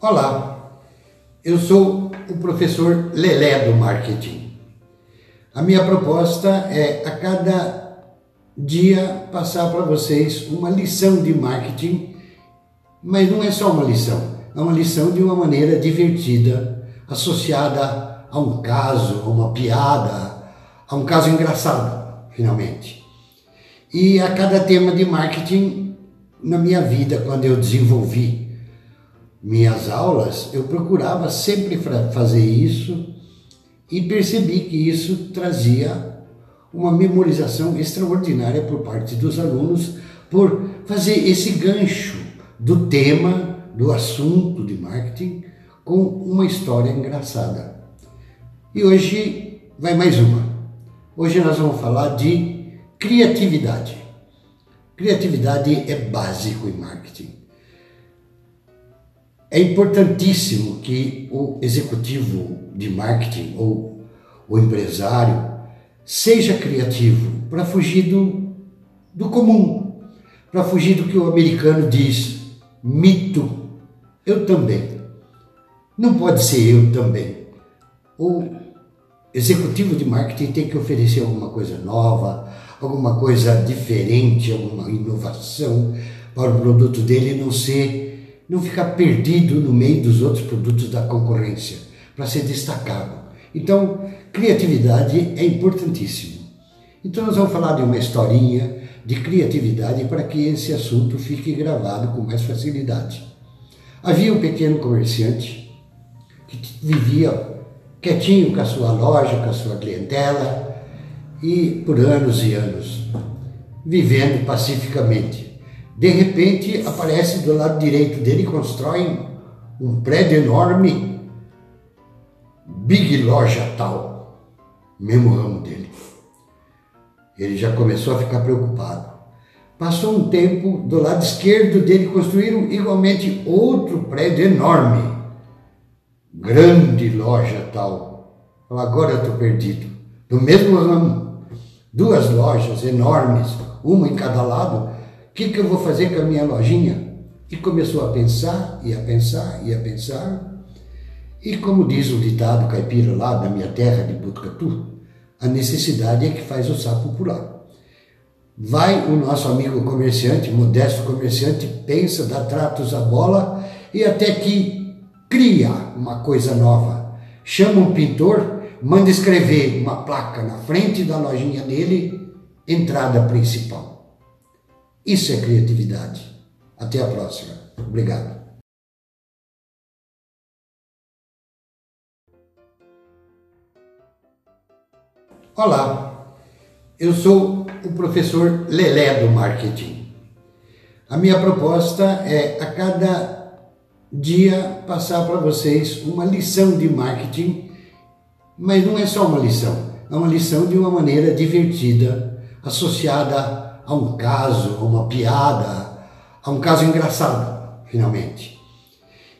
Olá, eu sou o professor Lelé do Marketing. A minha proposta é a cada dia passar para vocês uma lição de marketing, mas não é só uma lição, é uma lição de uma maneira divertida, associada a um caso, a uma piada, a um caso engraçado, finalmente. E a cada tema de marketing na minha vida, quando eu desenvolvi minhas aulas, eu procurava sempre fazer isso e percebi que isso trazia uma memorização extraordinária por parte dos alunos por fazer esse gancho do tema, do assunto de marketing com uma história engraçada. E hoje vai mais uma. Hoje nós vamos falar de criatividade. Criatividade é básico em marketing. É importantíssimo que o executivo de marketing ou o empresário seja criativo para fugir do, do comum, para fugir do que o americano diz, mito. Eu também. Não pode ser eu também. O executivo de marketing tem que oferecer alguma coisa nova, alguma coisa diferente, alguma inovação para o produto dele não ser não ficar perdido no meio dos outros produtos da concorrência, para ser destacado. Então, criatividade é importantíssimo. Então, nós vamos falar de uma historinha de criatividade para que esse assunto fique gravado com mais facilidade. Havia um pequeno comerciante que vivia quietinho com a sua loja, com a sua clientela e por anos e anos, vivendo pacificamente. De repente aparece do lado direito dele, constrói um prédio enorme, Big Loja tal, mesmo ramo dele. Ele já começou a ficar preocupado. Passou um tempo, do lado esquerdo dele construíram igualmente outro prédio enorme, grande loja tal. Agora eu estou perdido. Do mesmo ramo, duas lojas enormes, uma em cada lado, que, que eu vou fazer com a minha lojinha? E começou a pensar, e a pensar, e a pensar. E como diz o ditado caipira lá da minha terra de Butucatu, a necessidade é que faz o sapo pular. Vai o nosso amigo comerciante, modesto comerciante, pensa, dá tratos à bola e até que cria uma coisa nova. Chama um pintor, manda escrever uma placa na frente da lojinha dele, entrada principal. Isso é criatividade. Até a próxima. Obrigado. Olá, eu sou o professor Lelé do Marketing. A minha proposta é a cada dia passar para vocês uma lição de marketing, mas não é só uma lição, é uma lição de uma maneira divertida, associada a um caso, a uma piada, a um caso engraçado, finalmente.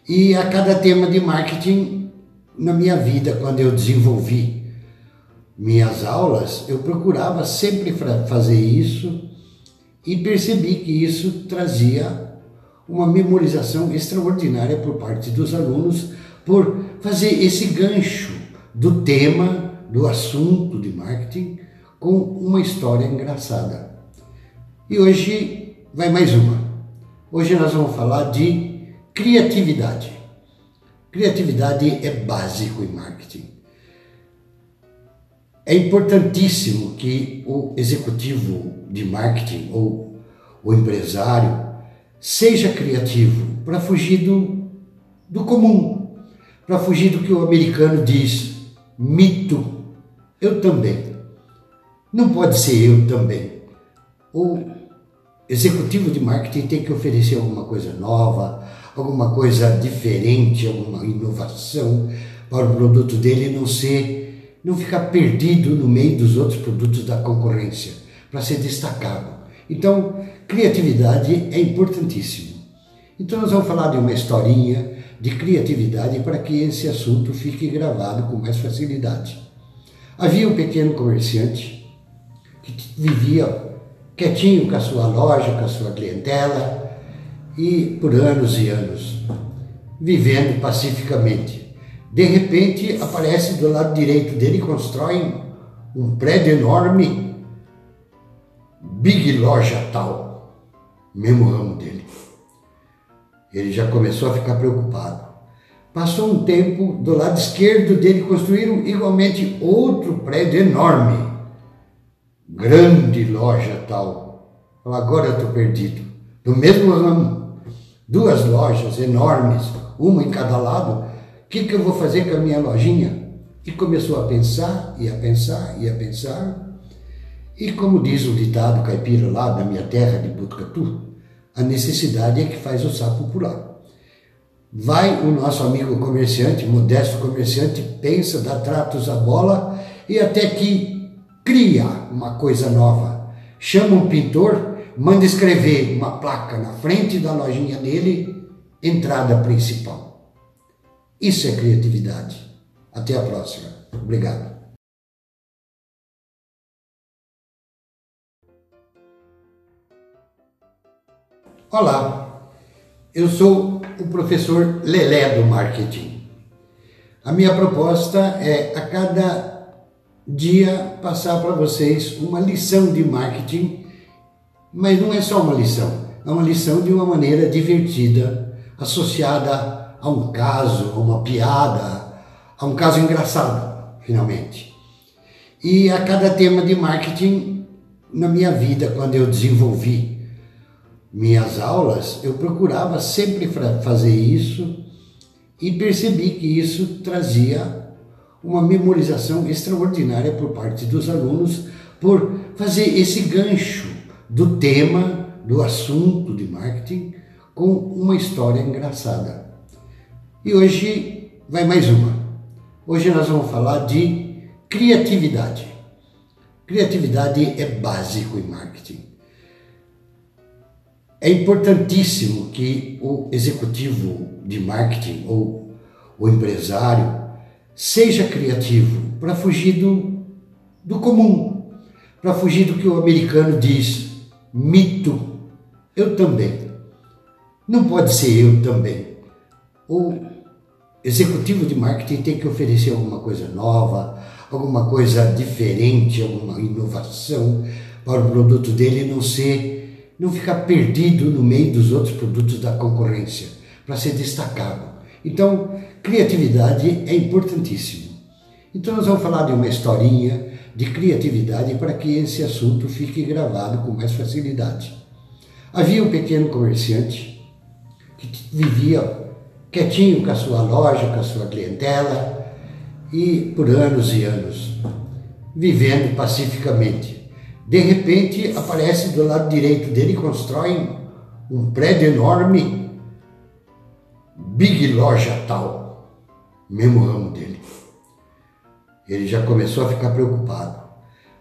E a cada tema de marketing na minha vida, quando eu desenvolvi minhas aulas, eu procurava sempre fazer isso e percebi que isso trazia uma memorização extraordinária por parte dos alunos por fazer esse gancho do tema, do assunto de marketing com uma história engraçada. E hoje vai mais uma. Hoje nós vamos falar de criatividade. Criatividade é básico em marketing. É importantíssimo que o executivo de marketing ou o empresário seja criativo para fugir do, do comum, para fugir do que o americano diz, mito. Eu também. Não pode ser eu também. Ou executivo de marketing tem que oferecer alguma coisa nova, alguma coisa diferente, alguma inovação para o produto dele não ser, não ficar perdido no meio dos outros produtos da concorrência, para ser destacado. Então, criatividade é importantíssimo. Então, nós vamos falar de uma historinha de criatividade para que esse assunto fique gravado com mais facilidade. Havia um pequeno comerciante que vivia quietinho com a sua loja, com a sua clientela, e por anos e anos, vivendo pacificamente. De repente, aparece do lado direito dele, constrói um prédio enorme, Big Loja tal, mesmo ramo dele. Ele já começou a ficar preocupado. Passou um tempo, do lado esquerdo dele construíram igualmente outro prédio enorme, grande loja tal. Agora estou perdido. Do mesmo ramo, duas lojas enormes, uma em cada lado. O que, que eu vou fazer com a minha lojinha? E começou a pensar, e a pensar, e a pensar. E como diz o ditado caipira lá da minha terra de Butucatu, a necessidade é que faz o sapo pular. Vai o nosso amigo comerciante, modesto comerciante, pensa, dá tratos à bola e até que cria uma coisa nova. Chama um pintor, manda escrever uma placa na frente da lojinha dele, entrada principal. Isso é criatividade. Até a próxima. Obrigado. Olá, eu sou o professor Lelé do marketing. A minha proposta é a cada dia passar para vocês uma lição de marketing, mas não é só uma lição, é uma lição de uma maneira divertida, associada a um caso, a uma piada, a um caso engraçado, finalmente. E a cada tema de marketing na minha vida, quando eu desenvolvi minhas aulas, eu procurava sempre fazer isso e percebi que isso trazia uma memorização extraordinária por parte dos alunos por fazer esse gancho do tema, do assunto de marketing com uma história engraçada. E hoje vai mais uma. Hoje nós vamos falar de criatividade. Criatividade é básico em marketing. É importantíssimo que o executivo de marketing ou o empresário seja criativo para fugir do, do comum, para fugir do que o americano diz, mito. Eu também. Não pode ser eu também. O executivo de marketing tem que oferecer alguma coisa nova, alguma coisa diferente, alguma inovação para o produto dele não ser não ficar perdido no meio dos outros produtos da concorrência, para ser destacado. Então, criatividade é importantíssimo. Então, nós vamos falar de uma historinha de criatividade para que esse assunto fique gravado com mais facilidade. Havia um pequeno comerciante que vivia quietinho com a sua loja, com a sua clientela e por anos e anos, vivendo pacificamente. De repente aparece do lado direito dele, constrói um prédio enorme, Big Loja tal, mesmo ramo dele. Ele já começou a ficar preocupado.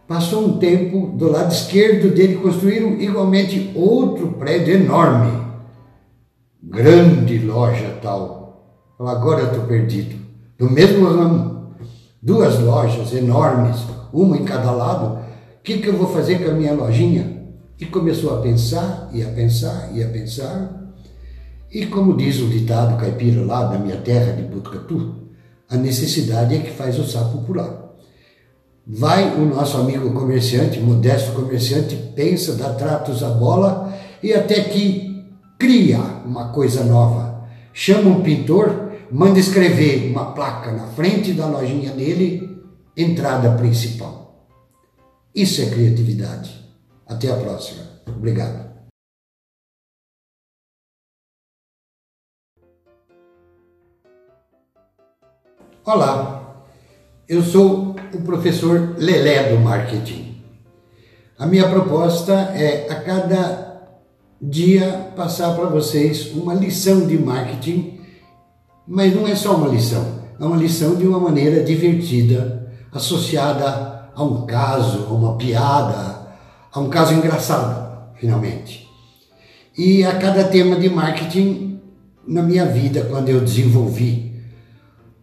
Passou um tempo, do lado esquerdo dele construíram igualmente outro prédio enorme, grande loja tal. Agora eu estou perdido. Do mesmo ramo, duas lojas enormes, uma em cada lado, que, que eu vou fazer com a minha lojinha? E começou a pensar, e a pensar, e a pensar. E como diz o ditado caipira lá da minha terra de Butucatu, a necessidade é que faz o sapo pular. Vai o nosso amigo comerciante, modesto comerciante, pensa, dá tratos à bola e até que cria uma coisa nova. Chama um pintor, manda escrever uma placa na frente da lojinha dele, entrada principal. Isso é criatividade. Até a próxima. Obrigado. Olá, eu sou o professor Lelé do marketing. A minha proposta é a cada dia passar para vocês uma lição de marketing, mas não é só uma lição, é uma lição de uma maneira divertida, associada a um caso, a uma piada, a um caso engraçado, finalmente. E a cada tema de marketing na minha vida, quando eu desenvolvi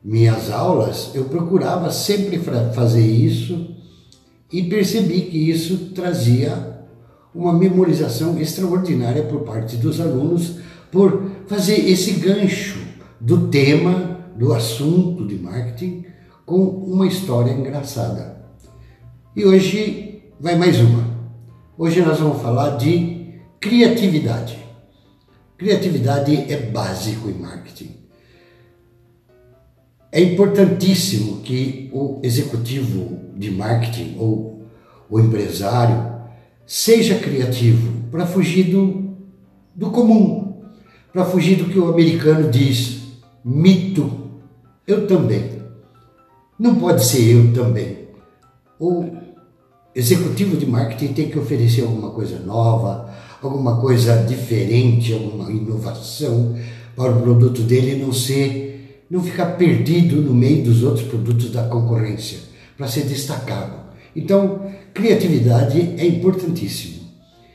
minhas aulas, eu procurava sempre fazer isso e percebi que isso trazia uma memorização extraordinária por parte dos alunos por fazer esse gancho do tema, do assunto de marketing, com uma história engraçada. E hoje vai mais uma. Hoje nós vamos falar de criatividade. Criatividade é básico em marketing. É importantíssimo que o executivo de marketing ou o empresário seja criativo para fugir do, do comum, para fugir do que o americano diz, mito. Eu também. Não pode ser eu também. O executivo de marketing tem que oferecer alguma coisa nova, alguma coisa diferente, alguma inovação para o produto dele não ser, não ficar perdido no meio dos outros produtos da concorrência, para ser destacado. Então, criatividade é importantíssimo.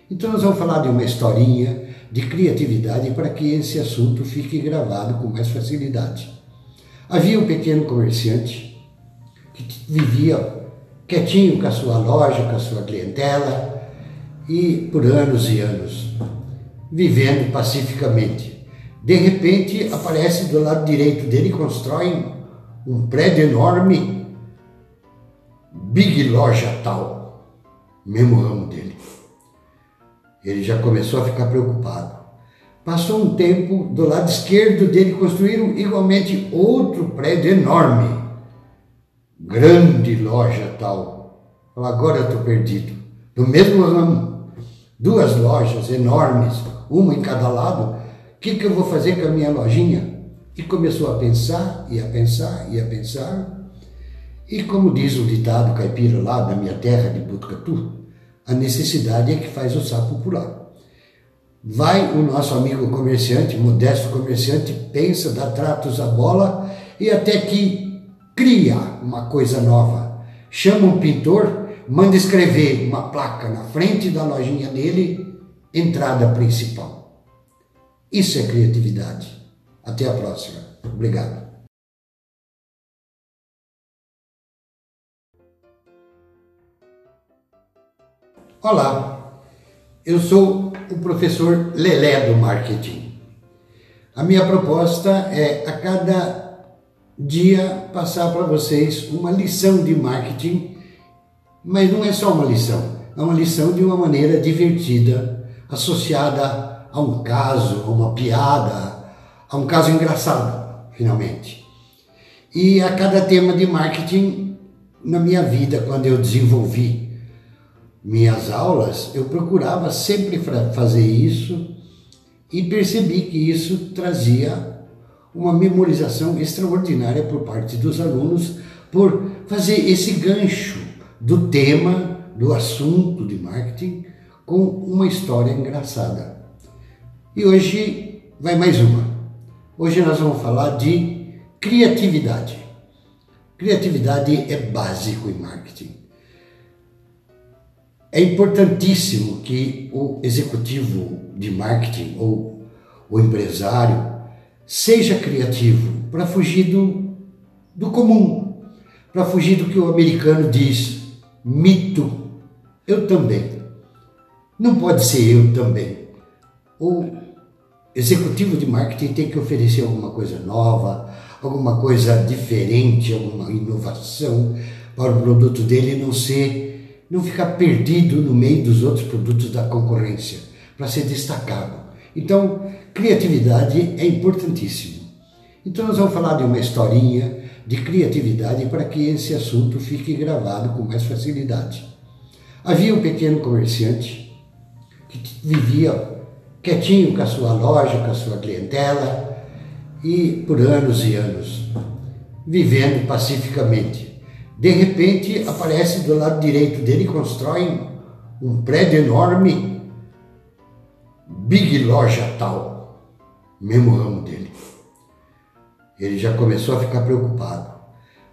Então, nós vamos falar de uma historinha de criatividade para que esse assunto fique gravado com mais facilidade. Havia um pequeno comerciante que vivia quietinho com a sua loja, com a sua clientela e por anos e anos, vivendo pacificamente. De repente, aparece do lado direito dele, constrói um prédio enorme Big Loja tal, mesmo ramo dele. Ele já começou a ficar preocupado. Passou um tempo, do lado esquerdo dele construíram igualmente outro prédio enorme. Grande loja tal. Agora eu estou perdido. Do mesmo ramo, duas lojas enormes, uma em cada lado. O que, que eu vou fazer com a minha lojinha? E começou a pensar, e a pensar, e a pensar. E como diz o ditado caipira lá da minha terra de Butucatu, a necessidade é que faz o sapo pular. Vai o nosso amigo comerciante, modesto comerciante, pensa, dá tratos à bola e até que cria uma coisa nova. Chama um pintor, manda escrever uma placa na frente da lojinha dele, entrada principal. Isso é criatividade. Até a próxima. Obrigado. Olá, eu sou o professor Lelé do Marketing. A minha proposta é a cada dia passar para vocês uma lição de marketing, mas não é só uma lição, é uma lição de uma maneira divertida, associada a um caso, a uma piada, a um caso engraçado, finalmente. E a cada tema de marketing na minha vida, quando eu desenvolvi minhas aulas, eu procurava sempre fazer isso e percebi que isso trazia uma memorização extraordinária por parte dos alunos por fazer esse gancho do tema, do assunto de marketing com uma história engraçada. E hoje vai mais uma. Hoje nós vamos falar de criatividade. Criatividade é básico em marketing. É importantíssimo que o executivo de marketing ou o empresário seja criativo para fugir do, do comum, para fugir do que o americano diz, mito. Eu também. Não pode ser eu também. O executivo de marketing tem que oferecer alguma coisa nova, alguma coisa diferente, alguma inovação para o produto dele não ser não ficar perdido no meio dos outros produtos da concorrência, para ser destacado. Então, criatividade é importantíssimo. Então, nós vamos falar de uma historinha de criatividade para que esse assunto fique gravado com mais facilidade. Havia um pequeno comerciante que vivia quietinho com a sua loja, com a sua clientela e por anos e anos, vivendo pacificamente. De repente aparece do lado direito dele, constrói um prédio enorme, Big Loja tal, mesmo ramo dele. Ele já começou a ficar preocupado.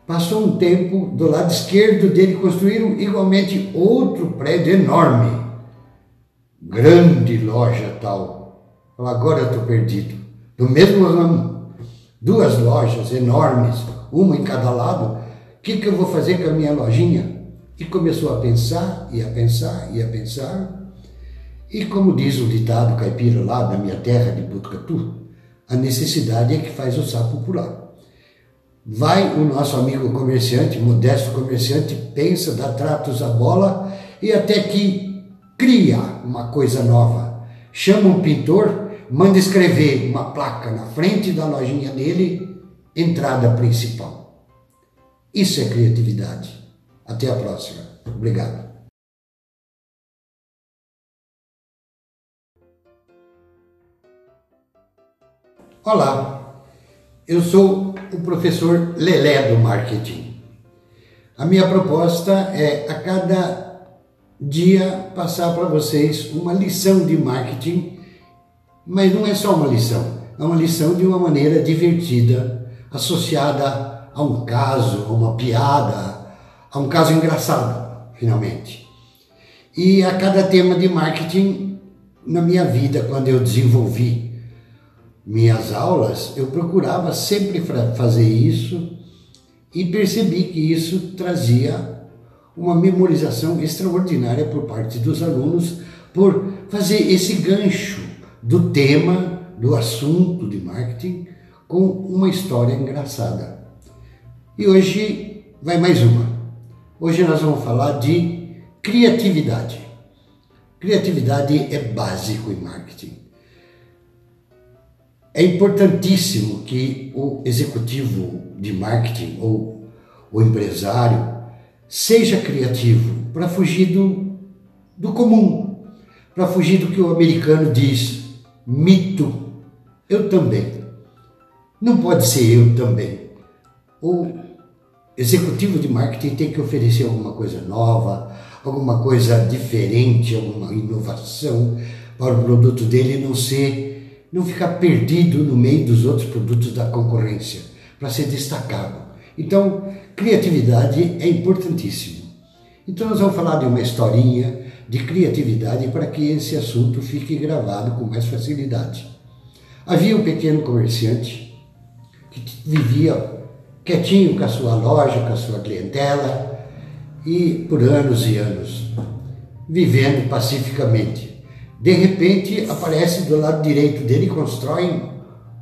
Passou um tempo, do lado esquerdo dele construíram igualmente outro prédio enorme, grande loja tal. Agora eu estou perdido. Do mesmo ramo, duas lojas enormes, uma em cada lado, que, que eu vou fazer com a minha lojinha? E começou a pensar, e a pensar, e a pensar. E como diz o ditado caipira lá da minha terra de Butucatu, A necessidade é que faz o sapo pular. Vai o nosso amigo comerciante, modesto comerciante, pensa, dá tratos à bola e até que cria uma coisa nova. Chama um pintor, manda escrever uma placa na frente da lojinha dele, entrada principal. Isso é criatividade. Até a próxima. Obrigado. Olá, eu sou o professor Lelé do Marketing. A minha proposta é a cada dia passar para vocês uma lição de marketing, mas não é só uma lição, é uma lição de uma maneira divertida, associada a um caso, a uma piada, a um caso engraçado, finalmente. E a cada tema de marketing na minha vida, quando eu desenvolvi minhas aulas, eu procurava sempre fazer isso e percebi que isso trazia uma memorização extraordinária por parte dos alunos por fazer esse gancho do tema, do assunto de marketing com uma história engraçada. E hoje vai mais uma. Hoje nós vamos falar de criatividade. Criatividade é básico em marketing. É importantíssimo que o executivo de marketing ou o empresário seja criativo para fugir do, do comum, para fugir do que o americano diz, mito. Eu também. Não pode ser eu também. O executivo de marketing tem que oferecer alguma coisa nova, alguma coisa diferente, alguma inovação para o produto dele não ser não ficar perdido no meio dos outros produtos da concorrência, para ser destacado. Então, criatividade é importantíssimo. Então, nós vamos falar de uma historinha de criatividade para que esse assunto fique gravado com mais facilidade. Havia um pequeno comerciante que vivia quietinho com a sua loja, com a sua clientela e por anos e anos, vivendo pacificamente. De repente aparece do lado direito dele, constrói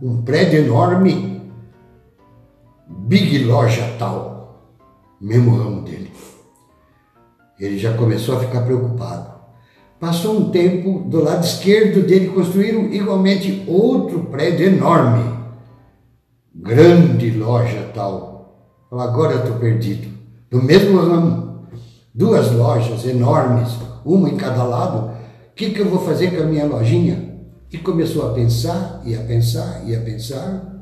um prédio enorme, Big Loja tal, mesmo ramo dele. Ele já começou a ficar preocupado. Passou um tempo, do lado esquerdo dele construíram igualmente outro prédio enorme, grande loja tal. Agora eu estou perdido. Do mesmo ramo, duas lojas enormes, uma em cada lado, o que, que eu vou fazer com a minha lojinha? E começou a pensar, e a pensar, e a pensar.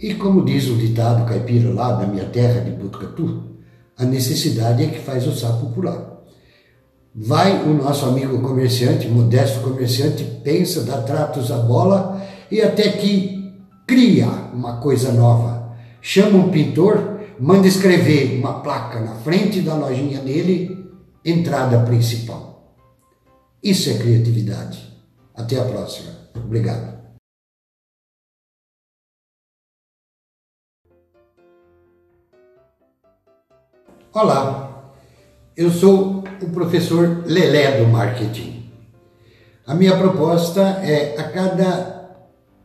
E como diz o ditado caipira lá da minha terra de Butucatu, a necessidade é que faz o sapo pular. Vai o nosso amigo comerciante, modesto comerciante, pensa, dá tratos à bola e até que cria uma coisa nova. Chama um pintor, manda escrever uma placa na frente da lojinha dele, entrada principal. Isso é criatividade. Até a próxima. Obrigado. Olá, eu sou o professor Lelé do Marketing. A minha proposta é a cada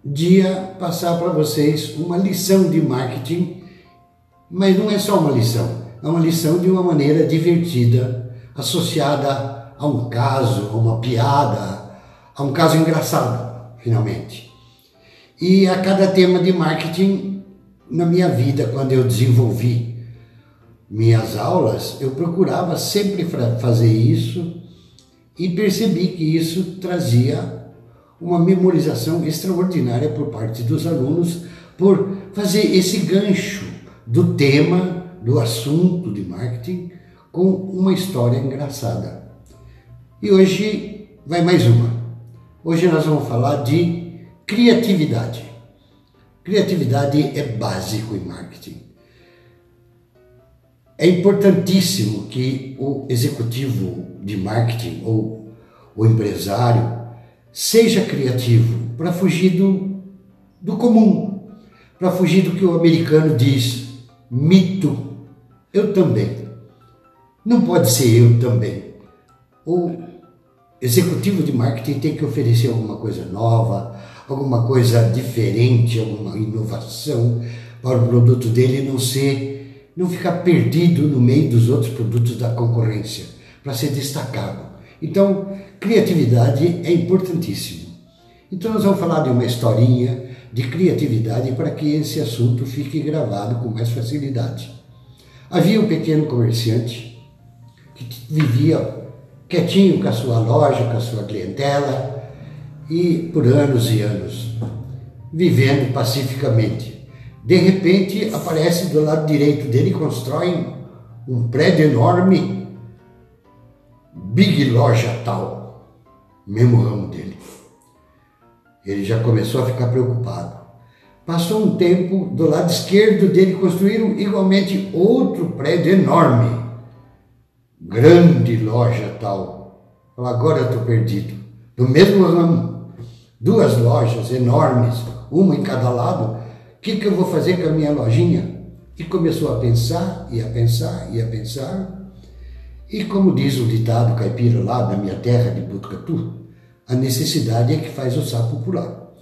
dia passar para vocês uma lição de marketing, mas não é só uma lição, é uma lição de uma maneira divertida, associada a um caso, a uma piada, a um caso engraçado, finalmente. E a cada tema de marketing na minha vida, quando eu desenvolvi minhas aulas, eu procurava sempre fazer isso e percebi que isso trazia uma memorização extraordinária por parte dos alunos por fazer esse gancho do tema, do assunto de marketing com uma história engraçada. E hoje vai mais uma. Hoje nós vamos falar de criatividade. Criatividade é básico em marketing. É importantíssimo que o executivo de marketing ou o empresário seja criativo para fugir do, do comum, para fugir do que o americano diz, mito. Eu também. Não pode ser eu também. O executivo de marketing tem que oferecer alguma coisa nova, alguma coisa diferente, alguma inovação para o produto dele não ser, não ficar perdido no meio dos outros produtos da concorrência, para ser destacado. Então, criatividade é importantíssimo. Então nós vamos falar de uma historinha de criatividade para que esse assunto fique gravado com mais facilidade. Havia um pequeno comerciante que vivia quietinho com a sua loja, com a sua clientela e por anos e anos, vivendo pacificamente. De repente aparece do lado direito dele constrói um prédio enorme, Big Loja tal, mesmo ramo dele. Ele já começou a ficar preocupado. Passou um tempo, do lado esquerdo dele construíram igualmente outro prédio enorme. Grande loja tal. Agora eu estou perdido. Do mesmo ramo, duas lojas enormes, uma em cada lado. Que, que eu vou fazer com a minha lojinha? E começou a pensar, e a pensar, e a pensar. E como diz o ditado caipira lá da minha terra de Butucatu, a necessidade é que faz o sapo pular.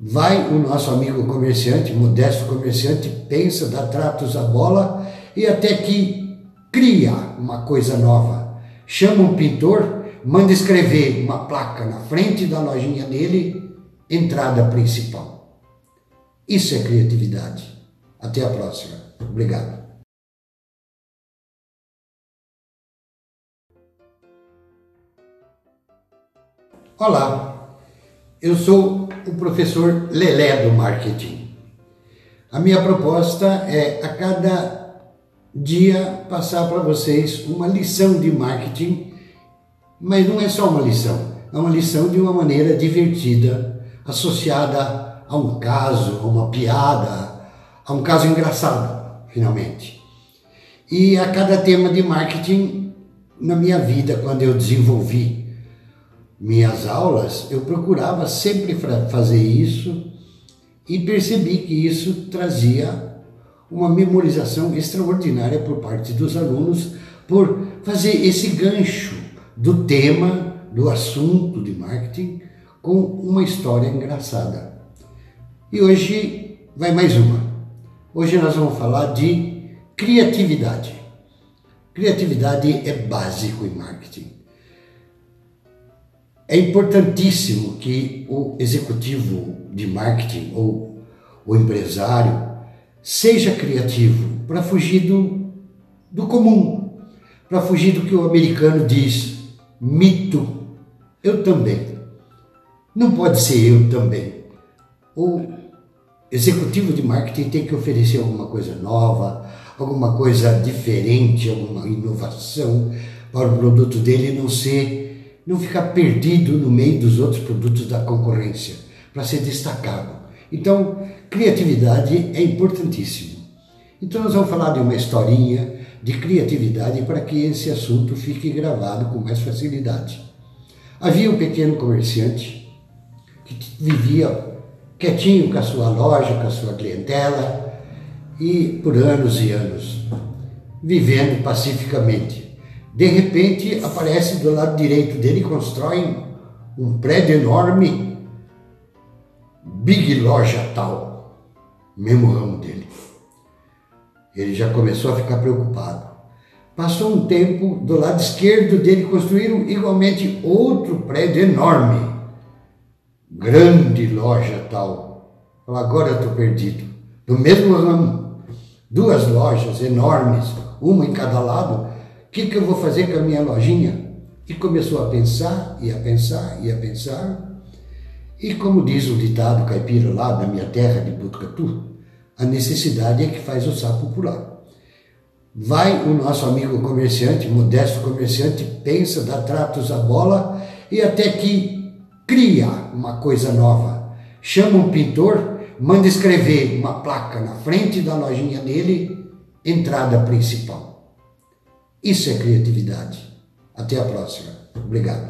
Vai o nosso amigo comerciante, modesto comerciante, pensa, dá tratos à bola e até que cria uma coisa nova. Chama um pintor, manda escrever uma placa na frente da lojinha dele, entrada principal. Isso é criatividade. Até a próxima. Obrigado. Olá, eu sou o professor Lelé do Marketing. A minha proposta é a cada dia passar para vocês uma lição de marketing, mas não é só uma lição, é uma lição de uma maneira divertida, associada a um caso, a uma piada, a um caso engraçado, finalmente. E a cada tema de marketing na minha vida, quando eu desenvolvi minhas aulas, eu procurava sempre fazer isso e percebi que isso trazia uma memorização extraordinária por parte dos alunos por fazer esse gancho do tema, do assunto de marketing com uma história engraçada. E hoje vai mais uma. Hoje nós vamos falar de criatividade. Criatividade é básico em marketing. É importantíssimo que o executivo de marketing ou o empresário seja criativo para fugir do, do comum, para fugir do que o americano diz, mito. Eu também. Não pode ser eu também. O executivo de marketing tem que oferecer alguma coisa nova, alguma coisa diferente, alguma inovação para o produto dele não ser não ficar perdido no meio dos outros produtos da concorrência, para ser destacado. Então, criatividade é importantíssimo. Então, nós vamos falar de uma historinha de criatividade para que esse assunto fique gravado com mais facilidade. Havia um pequeno comerciante que vivia quietinho com a sua loja, com a sua clientela e por anos e anos, vivendo pacificamente. De repente aparece do lado direito dele e constrói um prédio enorme, Big Loja tal, mesmo ramo dele. Ele já começou a ficar preocupado. Passou um tempo, do lado esquerdo dele construíram igualmente outro prédio enorme, grande loja tal. Agora estou perdido. Do mesmo ramo, duas lojas enormes, uma em cada lado, o que, que eu vou fazer com a minha lojinha? E começou a pensar, e a pensar, e a pensar. E como diz o ditado caipira lá da minha terra de Butucatu, a necessidade é que faz o sapo pular. Vai o nosso amigo comerciante, modesto comerciante, pensa, dá tratos à bola e até que cria uma coisa nova. Chama um pintor, manda escrever uma placa na frente da lojinha dele, entrada principal. Isso é criatividade. Até a próxima. Obrigado.